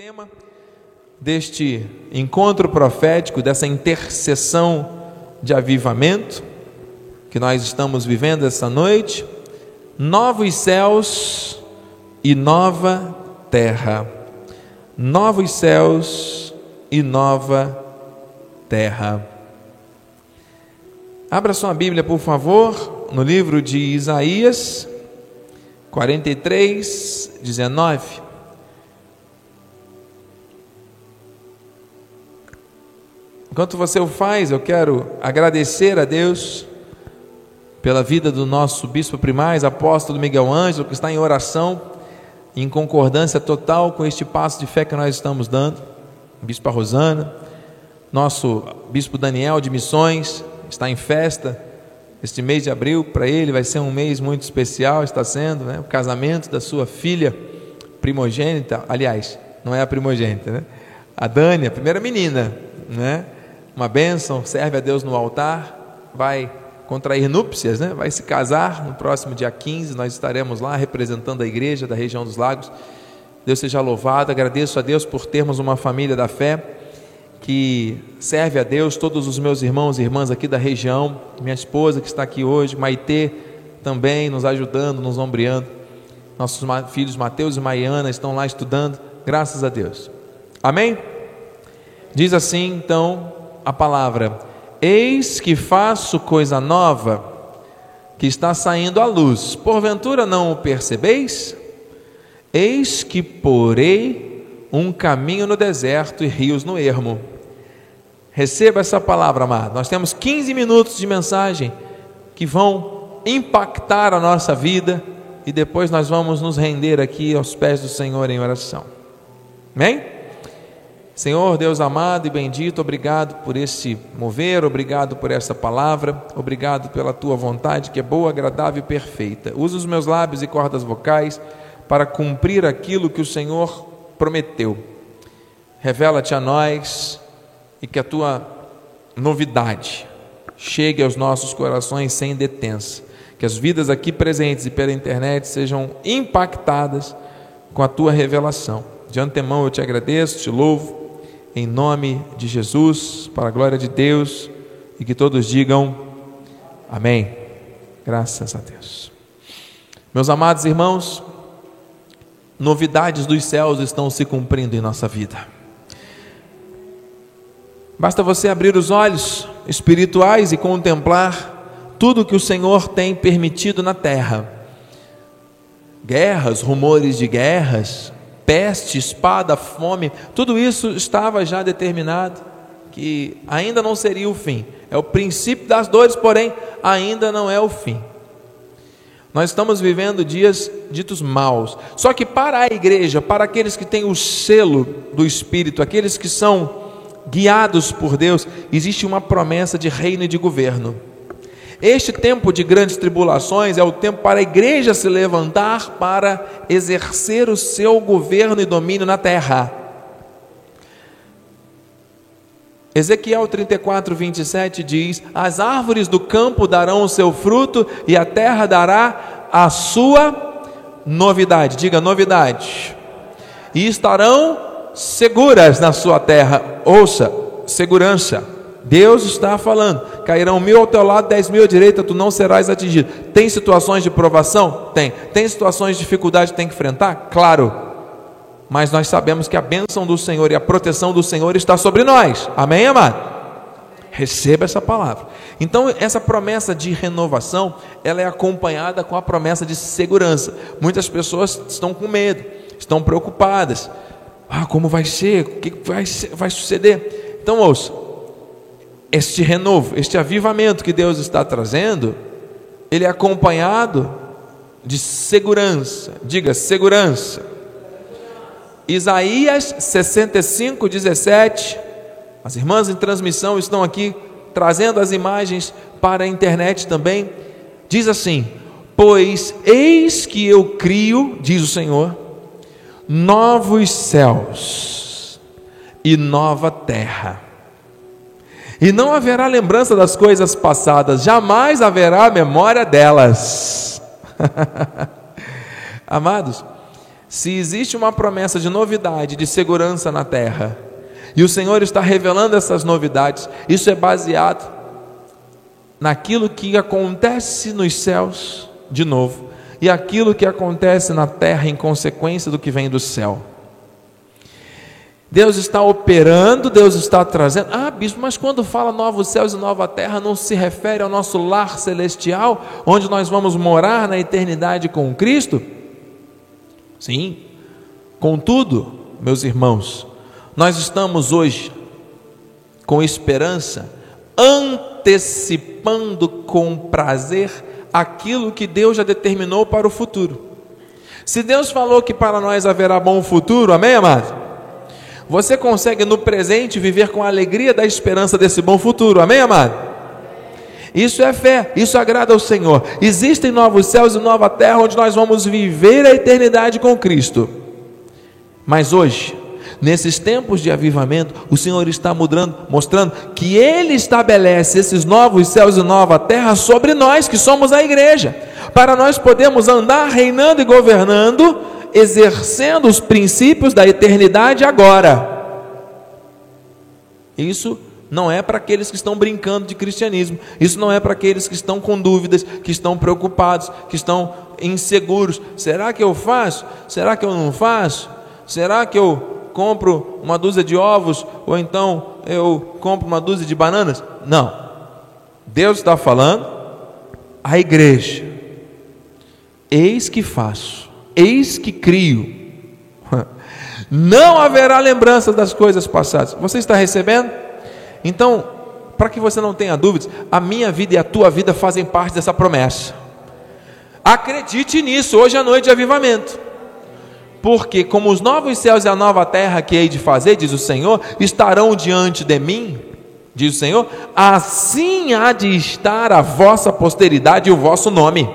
tema deste encontro profético, dessa intercessão de avivamento que nós estamos vivendo essa noite, novos céus e nova terra. Novos céus e nova terra. Abra sua Bíblia, por favor, no livro de Isaías 43, 19. Enquanto você o faz, eu quero agradecer a Deus pela vida do nosso bispo primaz, apóstolo Miguel Ângelo, que está em oração, em concordância total com este passo de fé que nós estamos dando. Bispo Rosana, nosso bispo Daniel de Missões, está em festa. Este mês de abril, para ele, vai ser um mês muito especial, está sendo, né? O casamento da sua filha primogênita, aliás, não é a primogênita, né? A Dani, a primeira menina, né? Uma bênção, serve a Deus no altar, vai contrair núpcias, né? vai se casar no próximo dia 15, nós estaremos lá representando a igreja da região dos lagos. Deus seja louvado, agradeço a Deus por termos uma família da fé que serve a Deus, todos os meus irmãos e irmãs aqui da região, minha esposa que está aqui hoje, Maitê também nos ajudando, nos ombreando. Nossos filhos Mateus e Maiana estão lá estudando, graças a Deus. Amém? Diz assim, então, a palavra: Eis que faço coisa nova, que está saindo à luz. Porventura não o percebeis? Eis que porei um caminho no deserto e rios no ermo. Receba essa palavra, amado. Nós temos 15 minutos de mensagem que vão impactar a nossa vida e depois nós vamos nos render aqui aos pés do Senhor em oração. Amém? Senhor Deus amado e bendito, obrigado por esse mover, obrigado por essa palavra, obrigado pela tua vontade que é boa, agradável e perfeita. Usa os meus lábios e cordas vocais para cumprir aquilo que o Senhor prometeu. Revela-te a nós e que a tua novidade chegue aos nossos corações sem detença. Que as vidas aqui presentes e pela internet sejam impactadas com a tua revelação. De antemão eu te agradeço, te louvo em nome de Jesus, para a glória de Deus, e que todos digam amém. Graças a Deus. Meus amados irmãos, novidades dos céus estão se cumprindo em nossa vida. Basta você abrir os olhos espirituais e contemplar tudo que o Senhor tem permitido na terra. Guerras, rumores de guerras, peste, espada, fome, tudo isso estava já determinado que ainda não seria o fim. É o princípio das dores, porém ainda não é o fim. Nós estamos vivendo dias ditos maus. Só que para a igreja, para aqueles que têm o selo do Espírito, aqueles que são guiados por Deus, existe uma promessa de reino e de governo. Este tempo de grandes tribulações é o tempo para a igreja se levantar para exercer o seu governo e domínio na terra. Ezequiel 34, 27 diz: As árvores do campo darão o seu fruto, e a terra dará a sua novidade. Diga novidade. E estarão seguras na sua terra. Ouça, segurança. Deus está falando: cairão mil ao teu lado, dez mil à direita, tu não serás atingido. Tem situações de provação? Tem. Tem situações de dificuldade que tem que enfrentar? Claro. Mas nós sabemos que a bênção do Senhor e a proteção do Senhor está sobre nós. Amém, amado? Receba essa palavra. Então, essa promessa de renovação, ela é acompanhada com a promessa de segurança. Muitas pessoas estão com medo, estão preocupadas. Ah, como vai ser? O que vai, vai suceder? Então, ouça este renovo, este avivamento que Deus está trazendo, ele é acompanhado de segurança. Diga segurança. Isaías 65, 17. As irmãs em transmissão estão aqui trazendo as imagens para a internet também. Diz assim: Pois eis que eu crio, diz o Senhor, novos céus e nova terra e não haverá lembrança das coisas passadas, jamais haverá memória delas. Amados, Se existe uma promessa de novidade, de segurança na terra, e o Senhor está revelando essas novidades, isso é baseado naquilo que acontece nos céus, de novo, e aquilo que acontece na terra em consequência do que vem do céu. Deus está operando, Deus está trazendo. Ah, bispo, mas quando fala novos céus e nova terra, não se refere ao nosso lar celestial, onde nós vamos morar na eternidade com Cristo? Sim. Contudo, meus irmãos, nós estamos hoje com esperança, antecipando com prazer aquilo que Deus já determinou para o futuro. Se Deus falou que para nós haverá bom futuro, amém, amado? Você consegue no presente viver com a alegria da esperança desse bom futuro, amém, amado? Isso é fé, isso agrada ao Senhor. Existem novos céus e nova terra onde nós vamos viver a eternidade com Cristo. Mas hoje, nesses tempos de avivamento, o Senhor está mudando, mostrando que Ele estabelece esses novos céus e nova terra sobre nós, que somos a igreja, para nós podermos andar reinando e governando exercendo os princípios da eternidade agora. Isso não é para aqueles que estão brincando de cristianismo. Isso não é para aqueles que estão com dúvidas, que estão preocupados, que estão inseguros. Será que eu faço? Será que eu não faço? Será que eu compro uma dúzia de ovos ou então eu compro uma dúzia de bananas? Não. Deus está falando à igreja. Eis que faço Eis que crio. Não haverá lembrança das coisas passadas. Você está recebendo? Então, para que você não tenha dúvidas, a minha vida e a tua vida fazem parte dessa promessa. Acredite nisso, hoje à noite de avivamento. Porque, como os novos céus e a nova terra que hei de fazer, diz o Senhor, estarão diante de mim, diz o Senhor, assim há de estar a vossa posteridade e o vosso nome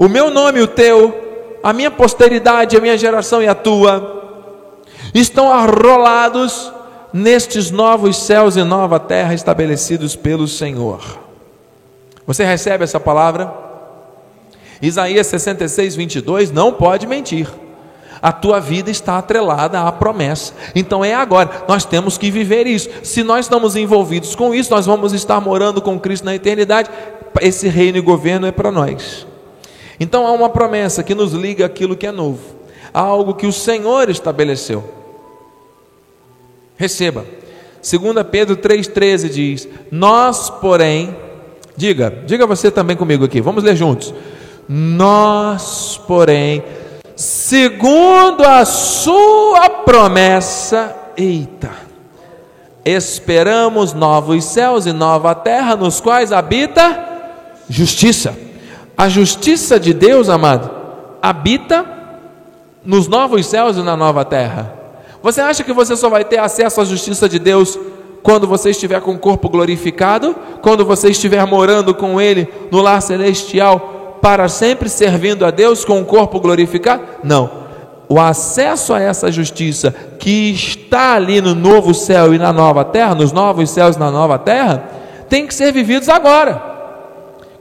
o meu nome, o teu, a minha posteridade, a minha geração e a tua, estão arrolados nestes novos céus e nova terra estabelecidos pelo Senhor. Você recebe essa palavra? Isaías 66, 22 não pode mentir. A tua vida está atrelada à promessa. Então é agora. Nós temos que viver isso. Se nós estamos envolvidos com isso, nós vamos estar morando com Cristo na eternidade. Esse reino e governo é para nós. Então há uma promessa que nos liga aquilo que é novo, há algo que o Senhor estabeleceu. Receba. 2 Pedro 3,13 diz: Nós, porém, diga, diga você também comigo aqui, vamos ler juntos. Nós, porém, segundo a Sua promessa, eita, esperamos novos céus e nova terra, nos quais habita justiça. A justiça de Deus, amado, habita nos novos céus e na nova terra. Você acha que você só vai ter acesso à justiça de Deus quando você estiver com o corpo glorificado? Quando você estiver morando com Ele no lar celestial para sempre servindo a Deus com o corpo glorificado? Não. O acesso a essa justiça que está ali no novo céu e na nova terra, nos novos céus e na nova terra, tem que ser vividos agora.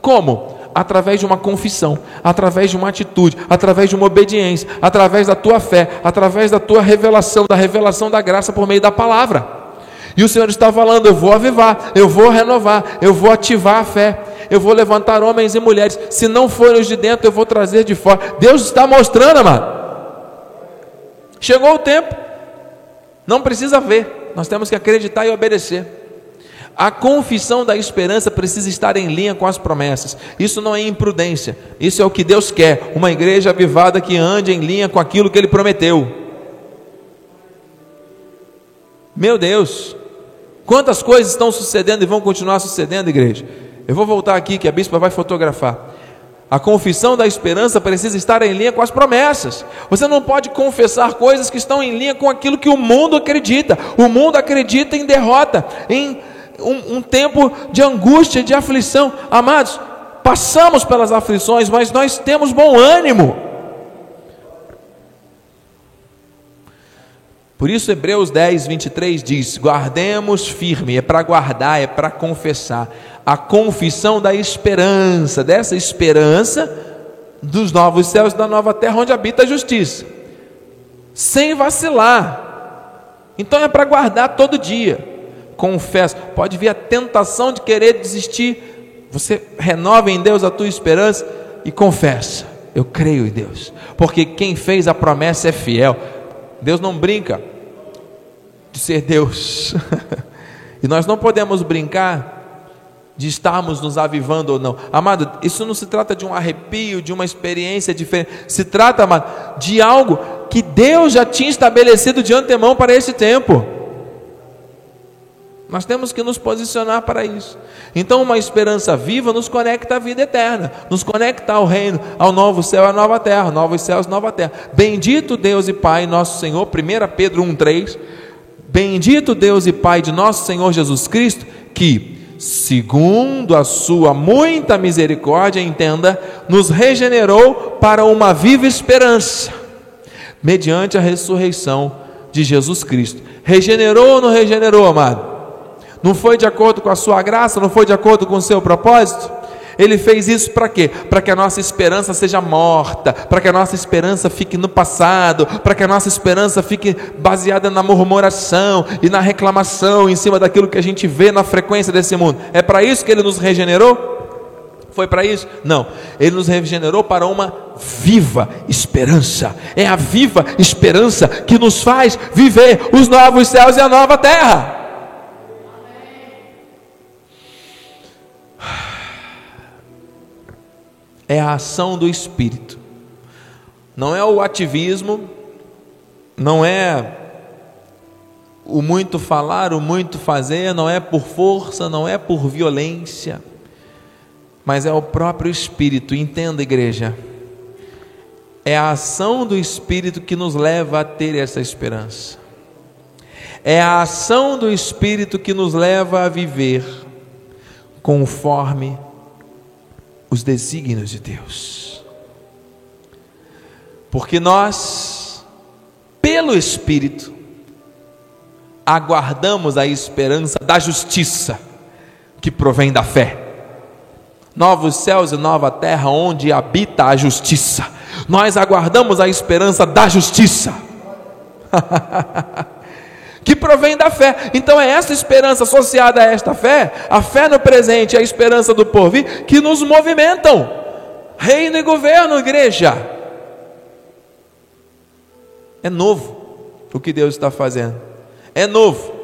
Como? Através de uma confissão, através de uma atitude, através de uma obediência, através da tua fé, através da tua revelação, da revelação da graça por meio da palavra. E o Senhor está falando: eu vou avivar, eu vou renovar, eu vou ativar a fé, eu vou levantar homens e mulheres. Se não forem os de dentro, eu vou trazer de fora. Deus está mostrando, amado. Chegou o tempo, não precisa ver, nós temos que acreditar e obedecer. A confissão da esperança precisa estar em linha com as promessas. Isso não é imprudência. Isso é o que Deus quer. Uma igreja avivada que ande em linha com aquilo que Ele prometeu. Meu Deus, quantas coisas estão sucedendo e vão continuar sucedendo, igreja? Eu vou voltar aqui que a bispa vai fotografar. A confissão da esperança precisa estar em linha com as promessas. Você não pode confessar coisas que estão em linha com aquilo que o mundo acredita. O mundo acredita em derrota, em um, um tempo de angústia, de aflição. Amados, passamos pelas aflições, mas nós temos bom ânimo. Por isso, Hebreus 10, 23 diz: guardemos firme, é para guardar, é para confessar, a confissão da esperança, dessa esperança dos novos céus e da nova terra onde habita a justiça, sem vacilar. Então é para guardar todo dia. Confesso, pode vir a tentação de querer desistir. Você renova em Deus a tua esperança e confessa: Eu creio em Deus, porque quem fez a promessa é fiel. Deus não brinca de ser Deus, e nós não podemos brincar de estarmos nos avivando ou não. Amado, isso não se trata de um arrepio, de uma experiência diferente. Se trata, amado, de algo que Deus já tinha estabelecido de antemão para esse tempo. Nós temos que nos posicionar para isso. Então, uma esperança viva nos conecta à vida eterna, nos conecta ao reino, ao novo céu à nova terra, novos céus nova terra. Bendito Deus e Pai, nosso Senhor, 1 Pedro 1,3. Bendito Deus e Pai de nosso Senhor Jesus Cristo, que segundo a sua muita misericórdia, entenda, nos regenerou para uma viva esperança, mediante a ressurreição de Jesus Cristo. Regenerou ou não regenerou, amado? Não foi de acordo com a sua graça, não foi de acordo com o seu propósito? Ele fez isso para quê? Para que a nossa esperança seja morta, para que a nossa esperança fique no passado, para que a nossa esperança fique baseada na murmuração e na reclamação em cima daquilo que a gente vê na frequência desse mundo. É para isso que ele nos regenerou? Foi para isso? Não. Ele nos regenerou para uma viva esperança. É a viva esperança que nos faz viver os novos céus e a nova terra. É a ação do Espírito. Não é o ativismo, não é o muito falar, o muito fazer, não é por força, não é por violência, mas é o próprio Espírito. Entenda, igreja. É a ação do Espírito que nos leva a ter essa esperança. É a ação do Espírito que nos leva a viver conforme os desígnios de Deus. Porque nós, pelo Espírito, aguardamos a esperança da justiça que provém da fé. Novos céus e nova terra onde habita a justiça. Nós aguardamos a esperança da justiça. que provém da fé. Então é essa esperança associada a esta fé, a fé no presente e a esperança do porvir, que nos movimentam. Reino e governo, igreja. É novo o que Deus está fazendo. É novo.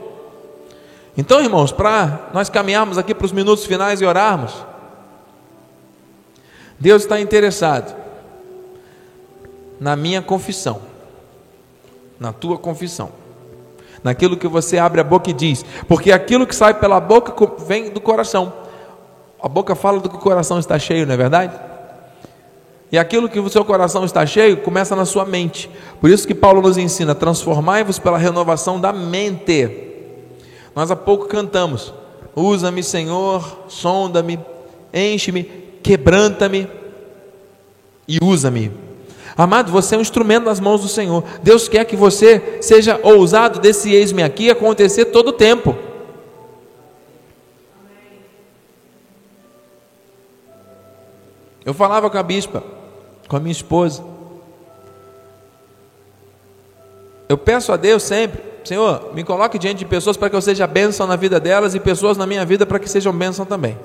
Então, irmãos, para nós caminharmos aqui para os minutos finais e orarmos, Deus está interessado na minha confissão, na tua confissão naquilo que você abre a boca e diz, porque aquilo que sai pela boca vem do coração. A boca fala do que o coração está cheio, não é verdade? E aquilo que o seu coração está cheio começa na sua mente. Por isso que Paulo nos ensina: transformai-vos pela renovação da mente. Nós há pouco cantamos: Usa-me, Senhor, sonda-me, enche-me, quebranta-me e usa-me. Amado, você é um instrumento nas mãos do Senhor. Deus quer que você seja ousado desse eis-me aqui acontecer todo o tempo. Eu falava com a bispa, com a minha esposa. Eu peço a Deus sempre, Senhor, me coloque diante de pessoas para que eu seja bênção na vida delas e pessoas na minha vida para que sejam bênção também.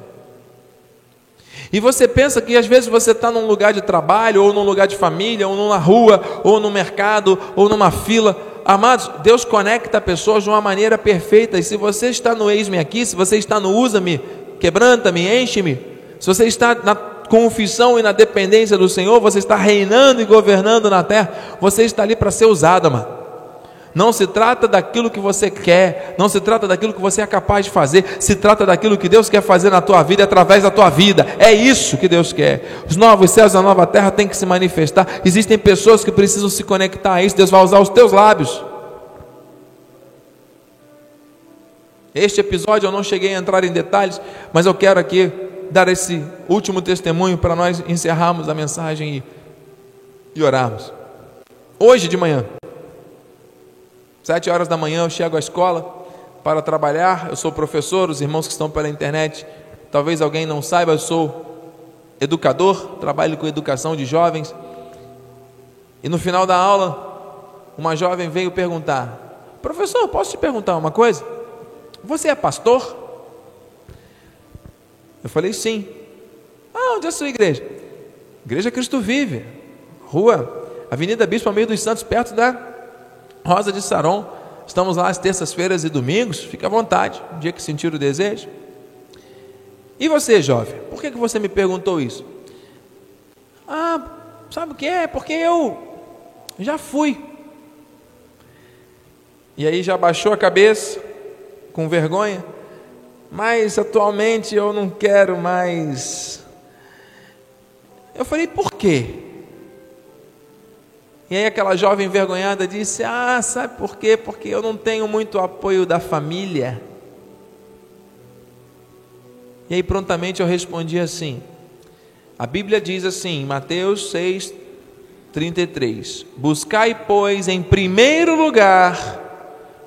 E você pensa que às vezes você está num lugar de trabalho, ou num lugar de família, ou numa rua, ou no mercado, ou numa fila. Amados, Deus conecta pessoas de uma maneira perfeita. E se você está no eis-me aqui, se você está no usa-me, quebranta-me, enche-me, se você está na confissão e na dependência do Senhor, você está reinando e governando na terra, você está ali para ser usado, amado. Não se trata daquilo que você quer, não se trata daquilo que você é capaz de fazer, se trata daquilo que Deus quer fazer na tua vida através da tua vida. É isso que Deus quer. Os novos céus e a nova terra têm que se manifestar. Existem pessoas que precisam se conectar a isso. Deus vai usar os teus lábios. Este episódio eu não cheguei a entrar em detalhes, mas eu quero aqui dar esse último testemunho para nós encerrarmos a mensagem e, e orarmos. Hoje de manhã, Sete horas da manhã eu chego à escola para trabalhar. Eu sou professor, os irmãos que estão pela internet, talvez alguém não saiba, eu sou educador, trabalho com educação de jovens. E no final da aula, uma jovem veio perguntar: Professor, posso te perguntar uma coisa? Você é pastor? Eu falei: Sim. Ah, onde é a sua igreja? Igreja Cristo Vive, rua Avenida Bispo Almeida dos Santos, perto da Rosa de Saron. Estamos lá às terças-feiras e domingos. Fique à vontade, um dia que sentir o desejo. E você, jovem, por que, que você me perguntou isso? Ah, sabe o que é? Porque eu já fui. E aí já baixou a cabeça, com vergonha, mas atualmente eu não quero mais. Eu falei, por quê? E aí aquela jovem envergonhada disse: Ah, sabe por quê? Porque eu não tenho muito apoio da família. E aí prontamente eu respondi assim: A Bíblia diz assim, Mateus 6, 33: Buscai, pois, em primeiro lugar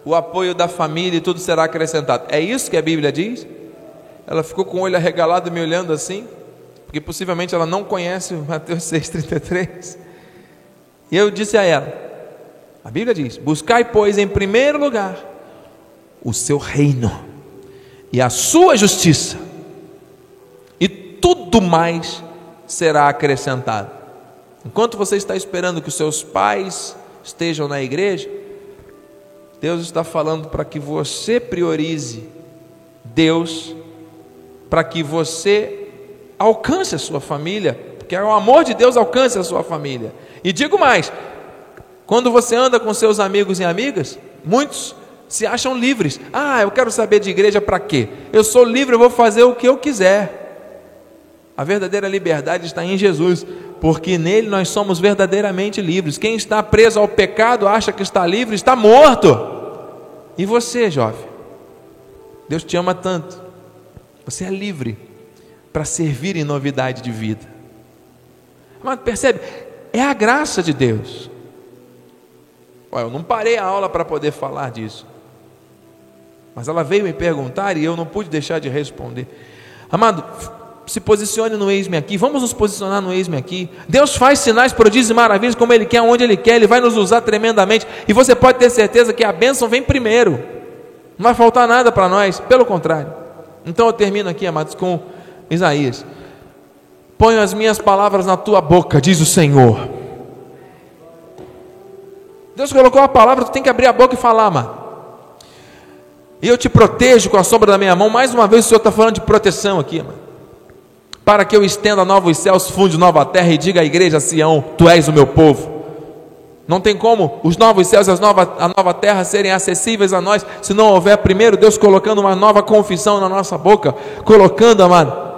o apoio da família e tudo será acrescentado. É isso que a Bíblia diz? Ela ficou com o olho arregalado me olhando assim, porque possivelmente ela não conhece Mateus 6,33. E eu disse a ela: a Bíblia diz: Buscai, pois, em primeiro lugar o seu reino e a sua justiça, e tudo mais será acrescentado. Enquanto você está esperando que os seus pais estejam na igreja, Deus está falando para que você priorize Deus, para que você alcance a sua família, porque o amor de Deus alcance a sua família. E digo mais: quando você anda com seus amigos e amigas, muitos se acham livres. Ah, eu quero saber de igreja para quê? Eu sou livre, eu vou fazer o que eu quiser. A verdadeira liberdade está em Jesus, porque nele nós somos verdadeiramente livres. Quem está preso ao pecado acha que está livre, está morto. E você, jovem? Deus te ama tanto. Você é livre para servir em novidade de vida. Mas percebe? É a graça de Deus. Olha, eu não parei a aula para poder falar disso. Mas ela veio me perguntar e eu não pude deixar de responder. Amado, se posicione no eis-me aqui, vamos nos posicionar no eis-me aqui. Deus faz sinais, prodígios e maravilhas como Ele quer, onde Ele quer, Ele vai nos usar tremendamente. E você pode ter certeza que a bênção vem primeiro, não vai faltar nada para nós, pelo contrário. Então eu termino aqui, amados, com Isaías: Ponho as minhas palavras na tua boca, diz o Senhor. Deus colocou a palavra, tu tem que abrir a boca e falar, mano. E eu te protejo com a sombra da minha mão. Mais uma vez o Senhor está falando de proteção aqui, mano para que eu estenda novos céus, funde nova terra e diga à igreja Sião: Tu és o meu povo. Não tem como os novos céus e as nova, a nova terra serem acessíveis a nós se não houver primeiro Deus colocando uma nova confissão na nossa boca, colocando, amado,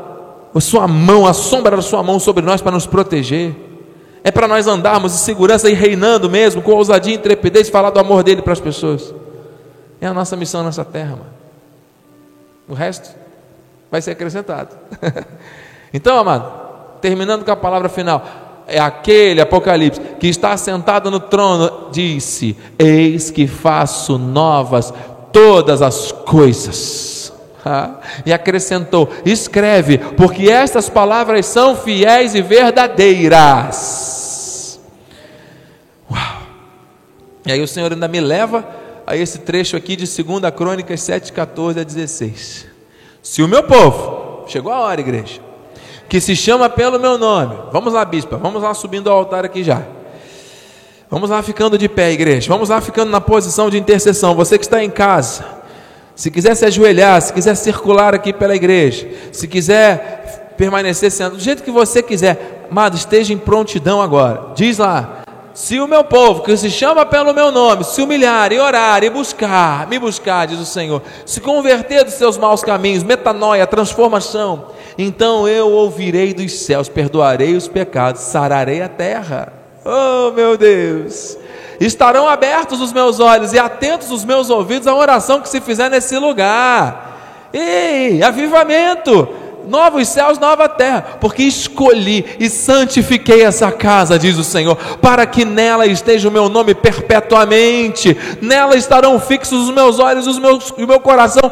a sua mão, a sombra da sua mão sobre nós para nos proteger. É para nós andarmos em segurança e reinando mesmo, com ousadia e intrepidez, falar do amor dele para as pessoas. É a nossa missão nessa terra, mano. O resto vai ser acrescentado. Então, amado, terminando com a palavra final, é aquele Apocalipse que está sentado no trono, disse: Eis que faço novas todas as coisas. E acrescentou: Escreve, porque estas palavras são fiéis e verdadeiras. Uau! E aí o Senhor ainda me leva a esse trecho aqui de 2 Crônicas 7, 14 a 16. Se o meu povo, chegou a hora, igreja, que se chama pelo meu nome. Vamos lá, bispa, vamos lá subindo ao altar aqui já. Vamos lá ficando de pé, igreja. Vamos lá ficando na posição de intercessão. Você que está em casa, se quiser se ajoelhar, se quiser circular aqui pela igreja, se quiser permanecer sendo do jeito que você quiser, amado, esteja em prontidão agora. Diz lá: se o meu povo, que se chama pelo meu nome, se humilhar e orar e buscar, me buscar, diz o Senhor, se converter dos seus maus caminhos, metanoia, transformação, então eu ouvirei dos céus, perdoarei os pecados, sararei a terra. Oh, meu Deus! Estarão abertos os meus olhos e atentos os meus ouvidos à oração que se fizer nesse lugar. Ei, avivamento! novos céus, nova terra, porque escolhi e santifiquei essa casa, diz o Senhor, para que nela esteja o meu nome perpetuamente, nela estarão fixos os meus olhos e o meu coração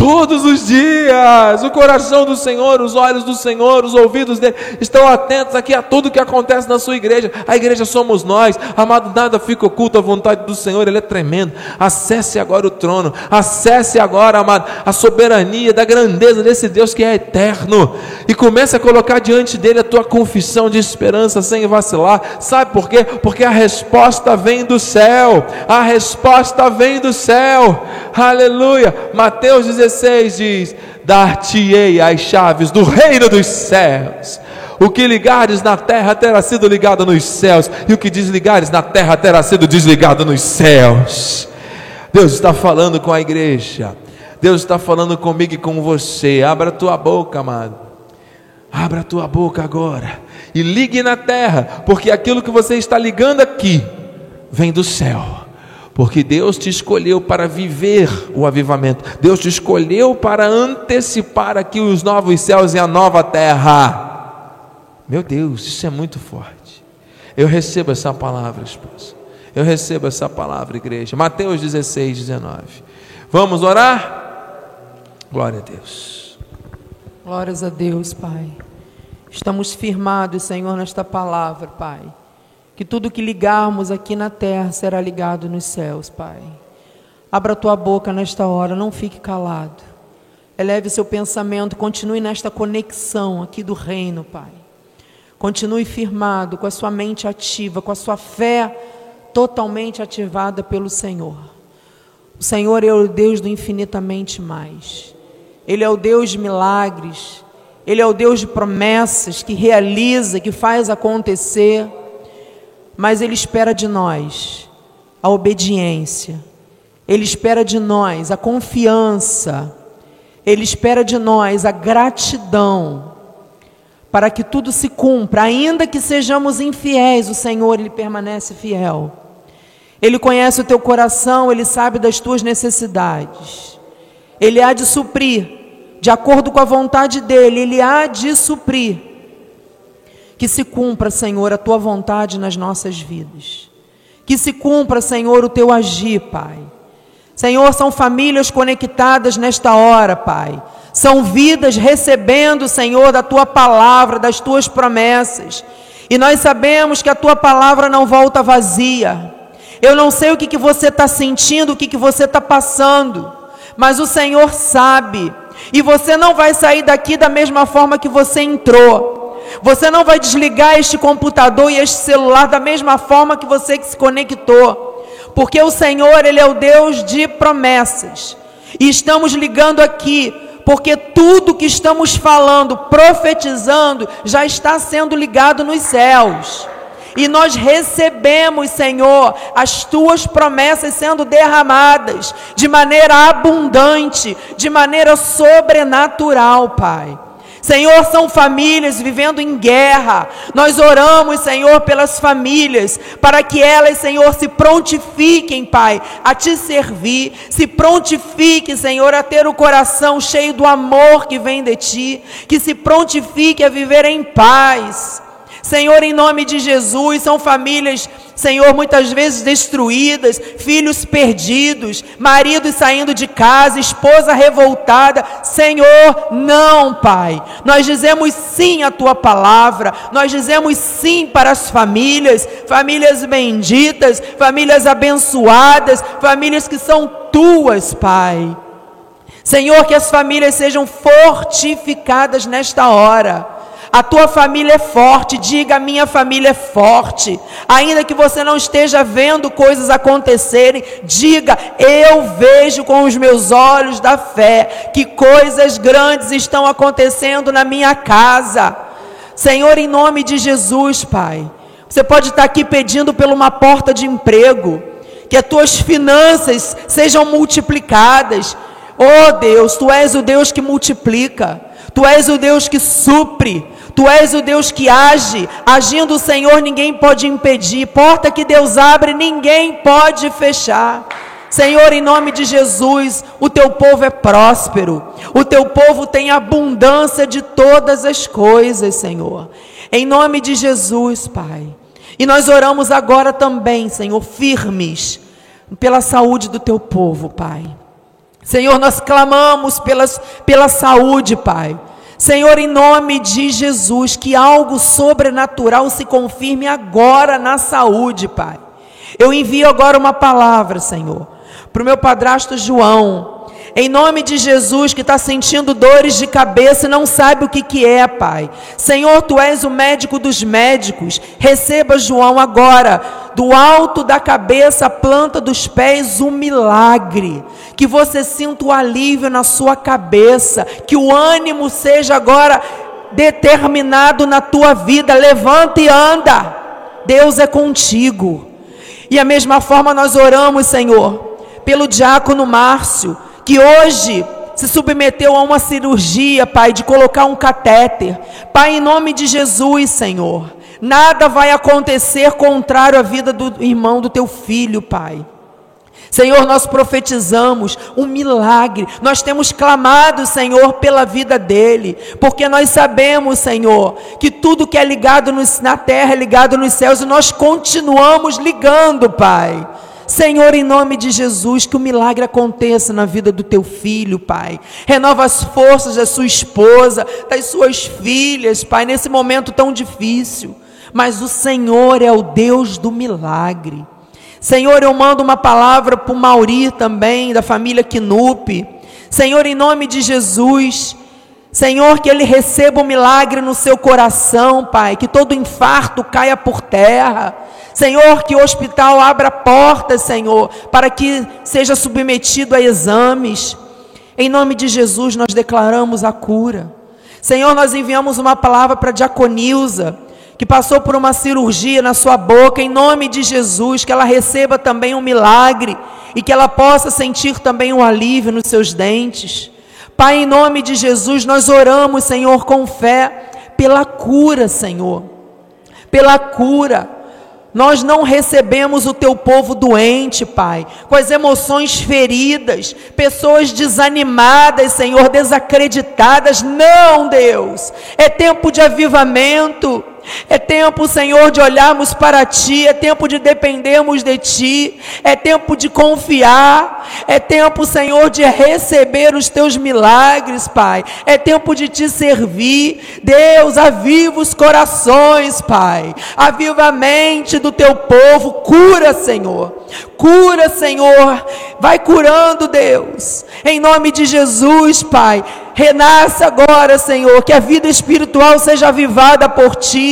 todos os dias. O coração do Senhor, os olhos do Senhor, os ouvidos dele estão atentos aqui a tudo que acontece na sua igreja. A igreja somos nós. Amado, nada fica oculto à vontade do Senhor, ele é tremendo. Acesse agora o trono, acesse agora, amado, a soberania da grandeza desse Deus que é eterno e comece a colocar diante dele a tua confissão de esperança sem vacilar. Sabe por quê? Porque a resposta vem do céu. A resposta vem do céu. Aleluia. Mateus 16 diz: Dar-te-ei as chaves do reino dos céus. O que ligares na terra terá sido ligado nos céus, e o que desligares na terra terá sido desligado nos céus. Deus está falando com a igreja. Deus está falando comigo e com você. Abra a tua boca, amado. Abra a tua boca agora e ligue na terra, porque aquilo que você está ligando aqui vem do céu porque Deus te escolheu para viver o avivamento, Deus te escolheu para antecipar aqui os novos céus e a nova terra. Meu Deus, isso é muito forte. Eu recebo essa palavra, esposa. Eu recebo essa palavra, igreja. Mateus 16, 19. Vamos orar? Glória a Deus. Glórias a Deus, Pai. Estamos firmados, Senhor, nesta palavra, Pai que tudo que ligarmos aqui na terra será ligado nos céus, Pai. Abra tua boca nesta hora, não fique calado. Eleve seu pensamento, continue nesta conexão aqui do reino, Pai. Continue firmado, com a sua mente ativa, com a sua fé totalmente ativada pelo Senhor. O Senhor é o Deus do infinitamente mais. Ele é o Deus de milagres. Ele é o Deus de promessas que realiza, que faz acontecer mas Ele espera de nós a obediência, Ele espera de nós a confiança, Ele espera de nós a gratidão, para que tudo se cumpra, ainda que sejamos infiéis, o Senhor Ele permanece fiel. Ele conhece o teu coração, Ele sabe das tuas necessidades. Ele há de suprir, de acordo com a vontade dEle, Ele há de suprir que se cumpra, Senhor, a tua vontade nas nossas vidas. Que se cumpra, Senhor, o teu agir, Pai. Senhor, são famílias conectadas nesta hora, Pai. São vidas recebendo, Senhor, da tua palavra, das tuas promessas. E nós sabemos que a tua palavra não volta vazia. Eu não sei o que, que você está sentindo, o que, que você está passando, mas o Senhor sabe. E você não vai sair daqui da mesma forma que você entrou. Você não vai desligar este computador e este celular da mesma forma que você que se conectou. Porque o Senhor, ele é o Deus de promessas. E estamos ligando aqui porque tudo que estamos falando, profetizando, já está sendo ligado nos céus. E nós recebemos, Senhor, as tuas promessas sendo derramadas de maneira abundante, de maneira sobrenatural, Pai. Senhor, são famílias vivendo em guerra. Nós oramos, Senhor, pelas famílias, para que elas, Senhor, se prontifiquem, Pai, a te servir, se prontifiquem, Senhor, a ter o coração cheio do amor que vem de ti, que se prontifique a viver em paz. Senhor, em nome de Jesus, são famílias, Senhor, muitas vezes destruídas, filhos perdidos, maridos saindo de casa, esposa revoltada. Senhor, não, Pai. Nós dizemos sim à tua palavra, nós dizemos sim para as famílias, famílias benditas, famílias abençoadas, famílias que são tuas, Pai. Senhor, que as famílias sejam fortificadas nesta hora a tua família é forte, diga: a minha família é forte. Ainda que você não esteja vendo coisas acontecerem, diga: eu vejo com os meus olhos da fé que coisas grandes estão acontecendo na minha casa. Senhor, em nome de Jesus, Pai. Você pode estar aqui pedindo por uma porta de emprego, que as tuas finanças sejam multiplicadas. Oh Deus, tu és o Deus que multiplica, tu és o Deus que supre, Tu és o Deus que age, agindo o Senhor, ninguém pode impedir. Porta que Deus abre, ninguém pode fechar. Senhor, em nome de Jesus, o teu povo é próspero, o teu povo tem abundância de todas as coisas, Senhor. Em nome de Jesus, Pai. E nós oramos agora também, Senhor, firmes, pela saúde do teu povo, Pai. Senhor, nós clamamos pelas, pela saúde, Pai. Senhor, em nome de Jesus, que algo sobrenatural se confirme agora na saúde, Pai. Eu envio agora uma palavra, Senhor, para o meu padrasto João. Em nome de Jesus, que está sentindo dores de cabeça e não sabe o que, que é, Pai. Senhor, Tu és o médico dos médicos. Receba, João, agora, do alto da cabeça, a planta dos pés, um milagre. Que você sinta o alívio na sua cabeça. Que o ânimo seja agora determinado na tua vida. Levanta e anda. Deus é contigo. E a mesma forma nós oramos, Senhor, pelo diácono Márcio que hoje se submeteu a uma cirurgia, Pai, de colocar um catéter. Pai, em nome de Jesus, Senhor, nada vai acontecer contrário à vida do irmão do teu filho, Pai. Senhor, nós profetizamos um milagre, nós temos clamado, Senhor, pela vida dele, porque nós sabemos, Senhor, que tudo que é ligado na terra é ligado nos céus e nós continuamos ligando, Pai. Senhor, em nome de Jesus, que o milagre aconteça na vida do teu filho, Pai. Renova as forças da sua esposa, das suas filhas, Pai, nesse momento tão difícil. Mas o Senhor é o Deus do milagre. Senhor, eu mando uma palavra para o Mauri também, da família Quinupe. Senhor, em nome de Jesus, Senhor, que ele receba o um milagre no seu coração, Pai, que todo infarto caia por terra. Senhor, que o hospital abra portas, Senhor, para que seja submetido a exames. Em nome de Jesus, nós declaramos a cura. Senhor, nós enviamos uma palavra para a Diaconilza, que passou por uma cirurgia na sua boca, em nome de Jesus, que ela receba também um milagre e que ela possa sentir também um alívio nos seus dentes. Pai, em nome de Jesus, nós oramos, Senhor, com fé, pela cura, Senhor, pela cura. Nós não recebemos o teu povo doente, Pai, com as emoções feridas, pessoas desanimadas, Senhor, desacreditadas. Não, Deus, é tempo de avivamento. É tempo, Senhor, de olharmos para Ti, é tempo de dependermos de Ti, é tempo de confiar, é tempo, Senhor, de receber os Teus milagres, Pai, é tempo de Te servir. Deus, aviva os corações, Pai, aviva a mente do Teu povo, cura, Senhor, cura, Senhor, vai curando, Deus, em nome de Jesus, Pai. Renasça agora, Senhor, que a vida espiritual seja avivada por ti.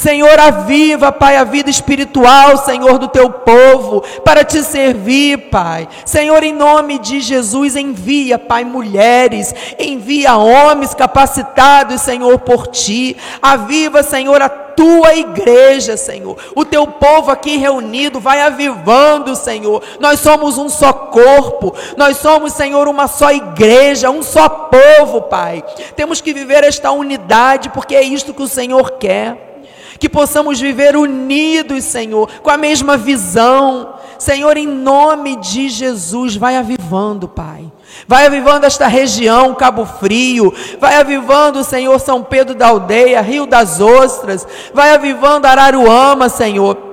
Senhor, aviva, Pai, a vida espiritual, Senhor, do teu povo, para te servir, Pai. Senhor, em nome de Jesus, envia, Pai, mulheres, envia homens capacitados, Senhor, por ti. Aviva, Senhor, a tua igreja, Senhor. O teu povo aqui reunido vai avivando, Senhor. Nós somos um só corpo. Nós somos, Senhor, uma só igreja, um só povo, Pai. Temos que viver esta unidade porque é isto que o Senhor quer que possamos viver unidos, Senhor, com a mesma visão. Senhor, em nome de Jesus, vai avivando, Pai. Vai avivando esta região, Cabo Frio. Vai avivando, Senhor, São Pedro da Aldeia, Rio das Ostras. Vai avivando Araruama, Senhor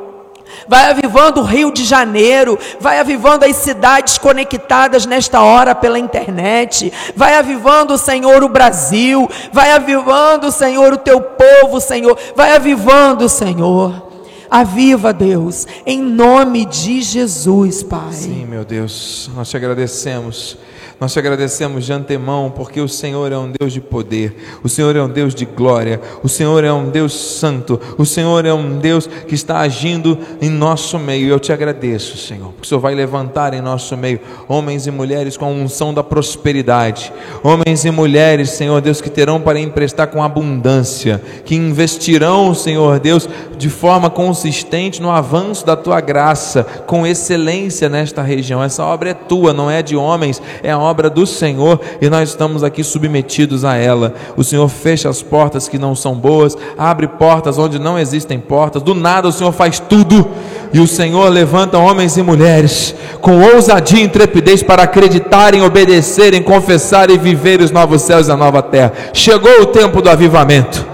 vai avivando o Rio de Janeiro, vai avivando as cidades conectadas nesta hora pela internet, vai avivando, Senhor, o Brasil, vai avivando, Senhor, o teu povo, Senhor, vai avivando, Senhor. Aviva, Deus, em nome de Jesus, Pai. Sim, meu Deus, nós te agradecemos nós te agradecemos de antemão, porque o Senhor é um Deus de poder, o Senhor é um Deus de glória, o Senhor é um Deus santo, o Senhor é um Deus que está agindo em nosso meio. Eu te agradeço, Senhor, porque o Senhor vai levantar em nosso meio homens e mulheres com a unção da prosperidade, homens e mulheres, Senhor Deus, que terão para emprestar com abundância, que investirão, Senhor Deus, de forma consistente no avanço da tua graça, com excelência nesta região. Essa obra é tua, não é de homens, é a obra do Senhor e nós estamos aqui submetidos a ela. O Senhor fecha as portas que não são boas, abre portas onde não existem portas. Do nada o Senhor faz tudo e o Senhor levanta homens e mulheres com ousadia e intrepidez para acreditarem, obedecerem, confessarem e viver os novos céus e a nova terra. Chegou o tempo do avivamento.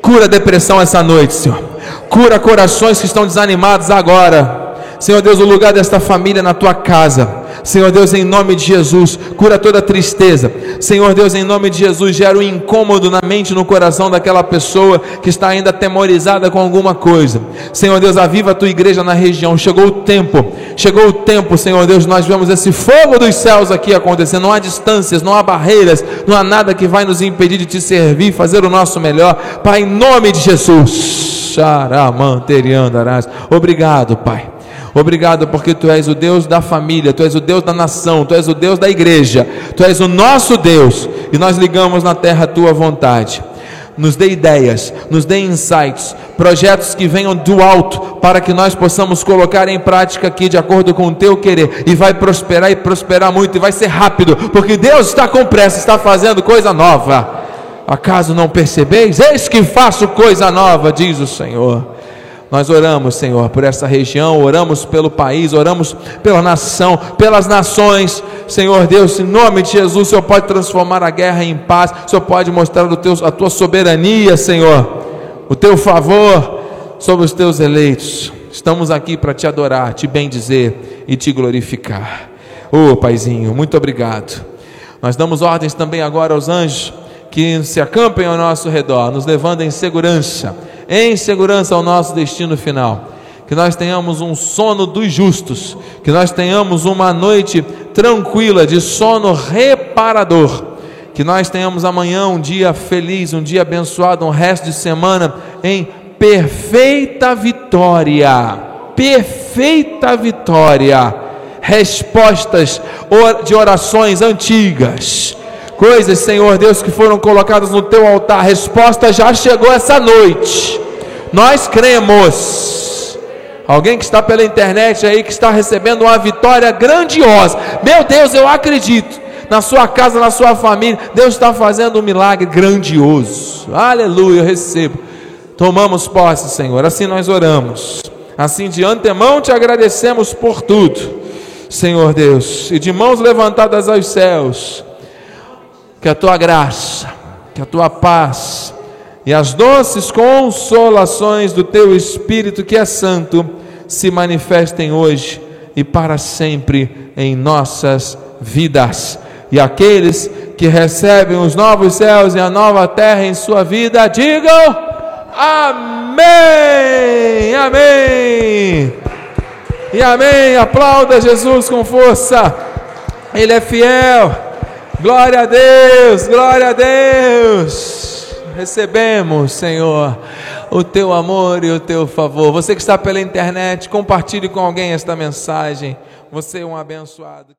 Cura a depressão essa noite, Senhor. Cura corações que estão desanimados agora Senhor Deus, o lugar desta família na tua casa. Senhor Deus, em nome de Jesus, cura toda tristeza. Senhor Deus, em nome de Jesus, gera um incômodo na mente, no coração daquela pessoa que está ainda atemorizada com alguma coisa. Senhor Deus, aviva a tua igreja na região. Chegou o tempo, chegou o tempo, Senhor Deus, nós vemos esse fogo dos céus aqui acontecendo. Não há distâncias, não há barreiras, não há nada que vai nos impedir de te servir, fazer o nosso melhor. Pai, em nome de Jesus. Obrigado, Pai. Obrigado porque tu és o Deus da família, tu és o Deus da nação, tu és o Deus da igreja, tu és o nosso Deus e nós ligamos na terra a tua vontade. Nos dê ideias, nos dê insights, projetos que venham do alto para que nós possamos colocar em prática aqui de acordo com o teu querer e vai prosperar e prosperar muito e vai ser rápido, porque Deus está com pressa, está fazendo coisa nova. Acaso não percebeis? Eis que faço coisa nova, diz o Senhor. Nós oramos, Senhor, por essa região, oramos pelo país, oramos pela nação, pelas nações. Senhor Deus, em nome de Jesus, o Senhor pode transformar a guerra em paz, o Senhor pode mostrar teu, a tua soberania, Senhor, o teu favor sobre os teus eleitos. Estamos aqui para te adorar, te bendizer e te glorificar. Ô oh, Paizinho, muito obrigado. Nós damos ordens também agora aos anjos que se acampem ao nosso redor, nos levando em segurança em segurança ao nosso destino final. Que nós tenhamos um sono dos justos, que nós tenhamos uma noite tranquila, de sono reparador. Que nós tenhamos amanhã um dia feliz, um dia abençoado, um resto de semana em perfeita vitória. Perfeita vitória. Respostas de orações antigas coisas, Senhor Deus, que foram colocadas no teu altar. A resposta já chegou essa noite. Nós cremos. Alguém que está pela internet aí que está recebendo uma vitória grandiosa. Meu Deus, eu acredito. Na sua casa, na sua família, Deus está fazendo um milagre grandioso. Aleluia, eu recebo. Tomamos posse, Senhor. Assim nós oramos. Assim de antemão te agradecemos por tudo, Senhor Deus. E de mãos levantadas aos céus que a tua graça, que a tua paz e as doces consolações do teu Espírito que é santo se manifestem hoje e para sempre em nossas vidas. E aqueles que recebem os novos céus e a nova terra em sua vida, digam amém, amém, e amém. Aplauda Jesus com força, Ele é fiel. Glória a Deus, glória a Deus. Recebemos, Senhor, o teu amor e o teu favor. Você que está pela internet, compartilhe com alguém esta mensagem. Você é um abençoado.